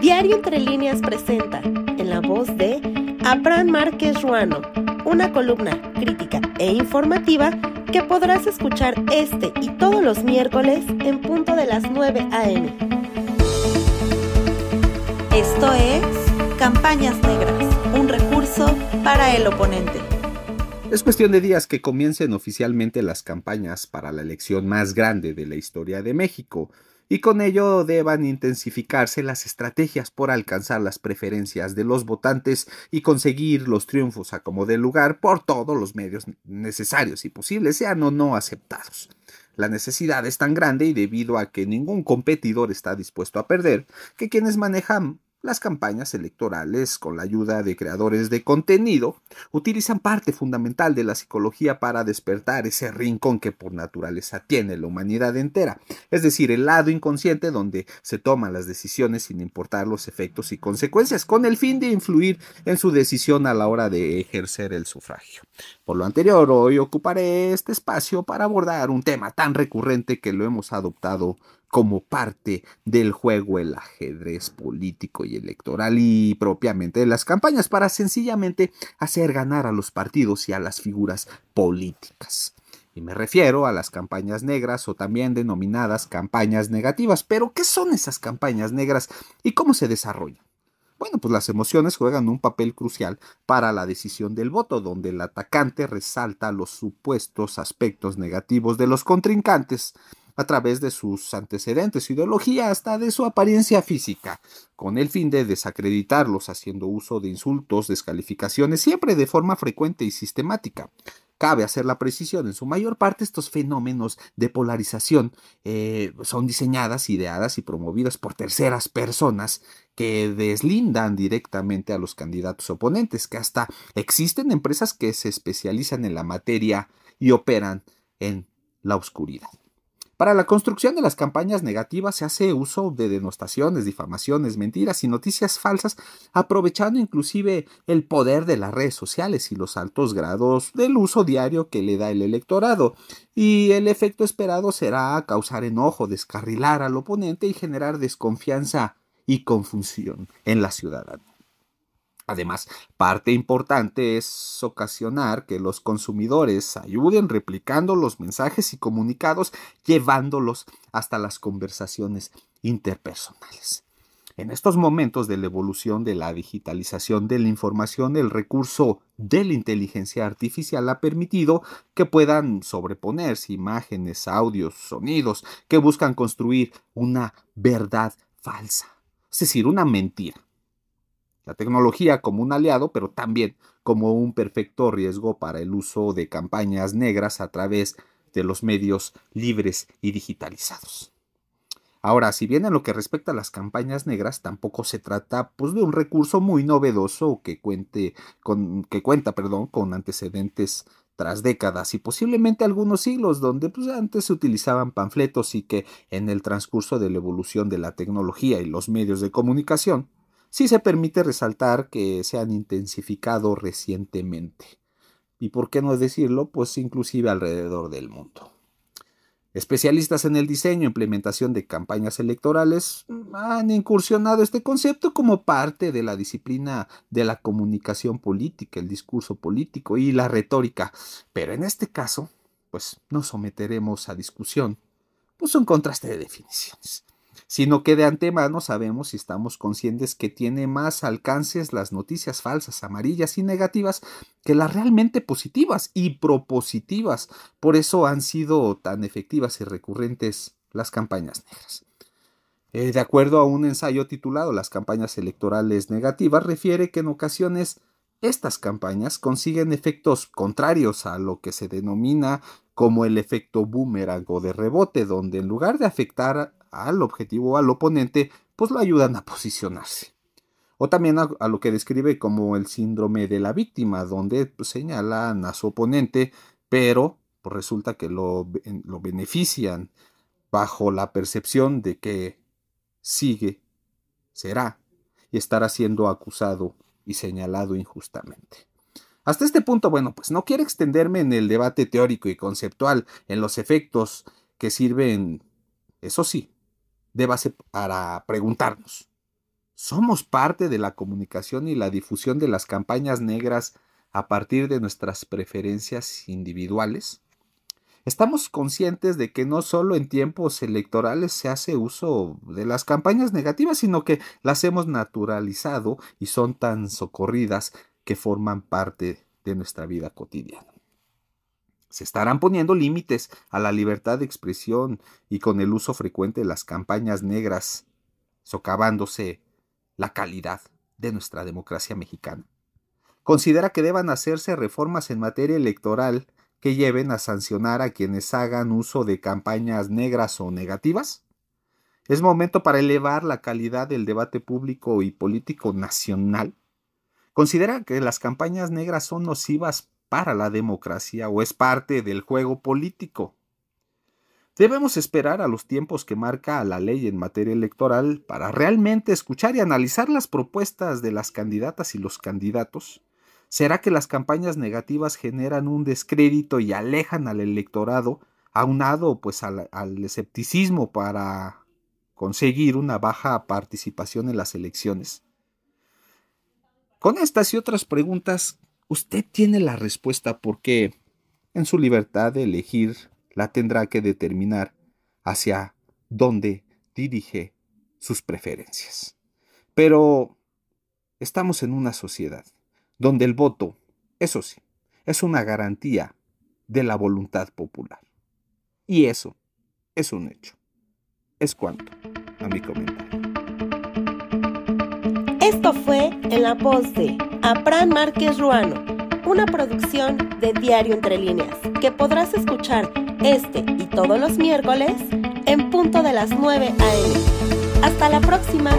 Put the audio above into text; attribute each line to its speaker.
Speaker 1: Diario Entre Líneas presenta, en la voz de Abraham Márquez Ruano, una columna crítica e informativa que podrás escuchar este y todos los miércoles en punto de las 9 a.m.
Speaker 2: Esto es Campañas Negras, un recurso para el oponente.
Speaker 3: Es cuestión de días que comiencen oficialmente las campañas para la elección más grande de la historia de México, y con ello deban intensificarse las estrategias por alcanzar las preferencias de los votantes y conseguir los triunfos a como de lugar por todos los medios necesarios y posibles, sean o no aceptados. La necesidad es tan grande y debido a que ningún competidor está dispuesto a perder, que quienes manejan las campañas electorales, con la ayuda de creadores de contenido, utilizan parte fundamental de la psicología para despertar ese rincón que por naturaleza tiene la humanidad entera, es decir, el lado inconsciente donde se toman las decisiones sin importar los efectos y consecuencias, con el fin de influir en su decisión a la hora de ejercer el sufragio. Por lo anterior, hoy ocuparé este espacio para abordar un tema tan recurrente que lo hemos adoptado como parte del juego el ajedrez político y electoral y propiamente de las campañas para sencillamente hacer ganar a los partidos y a las figuras políticas. Y me refiero a las campañas negras o también denominadas campañas negativas. Pero, ¿qué son esas campañas negras y cómo se desarrollan? Bueno, pues las emociones juegan un papel crucial para la decisión del voto, donde el atacante resalta los supuestos aspectos negativos de los contrincantes a través de sus antecedentes, ideología, hasta de su apariencia física, con el fin de desacreditarlos haciendo uso de insultos, descalificaciones, siempre de forma frecuente y sistemática. Cabe hacer la precisión, en su mayor parte estos fenómenos de polarización eh, son diseñadas, ideadas y promovidas por terceras personas que deslindan directamente a los candidatos oponentes, que hasta existen empresas que se especializan en la materia y operan en la oscuridad. Para la construcción de las campañas negativas se hace uso de denostaciones, difamaciones, mentiras y noticias falsas, aprovechando inclusive el poder de las redes sociales y los altos grados del uso diario que le da el electorado. Y el efecto esperado será causar enojo, descarrilar al oponente y generar desconfianza y confusión en la ciudadanía. Además, parte importante es ocasionar que los consumidores ayuden replicando los mensajes y comunicados, llevándolos hasta las conversaciones interpersonales. En estos momentos de la evolución de la digitalización de la información, el recurso de la inteligencia artificial ha permitido que puedan sobreponerse imágenes, audios, sonidos que buscan construir una verdad falsa, es decir, una mentira la tecnología como un aliado, pero también como un perfecto riesgo para el uso de campañas negras a través de los medios libres y digitalizados. Ahora, si bien en lo que respecta a las campañas negras, tampoco se trata pues, de un recurso muy novedoso que, cuente con, que cuenta perdón, con antecedentes tras décadas y posiblemente algunos siglos donde pues, antes se utilizaban panfletos y que en el transcurso de la evolución de la tecnología y los medios de comunicación sí se permite resaltar que se han intensificado recientemente. Y por qué no decirlo, pues inclusive alrededor del mundo. Especialistas en el diseño e implementación de campañas electorales han incursionado este concepto como parte de la disciplina de la comunicación política, el discurso político y la retórica. Pero en este caso, pues no someteremos a discusión, pues un contraste de definiciones sino que de antemano sabemos y estamos conscientes que tiene más alcances las noticias falsas, amarillas y negativas que las realmente positivas y propositivas. Por eso han sido tan efectivas y recurrentes las campañas negras. Eh, de acuerdo a un ensayo titulado Las campañas electorales negativas, refiere que en ocasiones estas campañas consiguen efectos contrarios a lo que se denomina como el efecto boomerang o de rebote, donde en lugar de afectar al objetivo al oponente, pues lo ayudan a posicionarse. O también a, lo que describe como el síndrome de la víctima, donde pues, señalan a su oponente, pero pues, resulta que lo, lo benefician bajo la percepción de que sigue, será y estará siendo acusado y señalado injustamente. Hasta este punto, bueno, pues no quiero extenderme en el debate teórico y conceptual, en los efectos que sirven, eso sí, débase para preguntarnos, ¿somos parte de la comunicación y la difusión de las campañas negras a partir de nuestras preferencias individuales? Estamos conscientes de que no solo en tiempos electorales se hace uso de las campañas negativas, sino que las hemos naturalizado y son tan socorridas que forman parte de nuestra vida cotidiana. Se estarán poniendo límites a la libertad de expresión y con el uso frecuente de las campañas negras, socavándose la calidad de nuestra democracia mexicana. Considera que deban hacerse reformas en materia electoral que lleven a sancionar a quienes hagan uso de campañas negras o negativas? ¿Es momento para elevar la calidad del debate público y político nacional? ¿Considera que las campañas negras son nocivas para la democracia o es parte del juego político? Debemos esperar a los tiempos que marca la ley en materia electoral para realmente escuchar y analizar las propuestas de las candidatas y los candidatos ¿Será que las campañas negativas generan un descrédito y alejan al electorado, aunado pues al, al escepticismo para conseguir una baja participación en las elecciones? Con estas y otras preguntas, usted tiene la respuesta porque en su libertad de elegir la tendrá que determinar hacia dónde dirige sus preferencias. Pero estamos en una sociedad donde el voto, eso sí, es una garantía de la voluntad popular. Y eso es un hecho. Es cuanto a mi comentario.
Speaker 1: Fue en la voz de Apran Márquez Ruano, una producción de Diario Entre Líneas, que podrás escuchar este y todos los miércoles en punto de las 9 a.m. Hasta la próxima.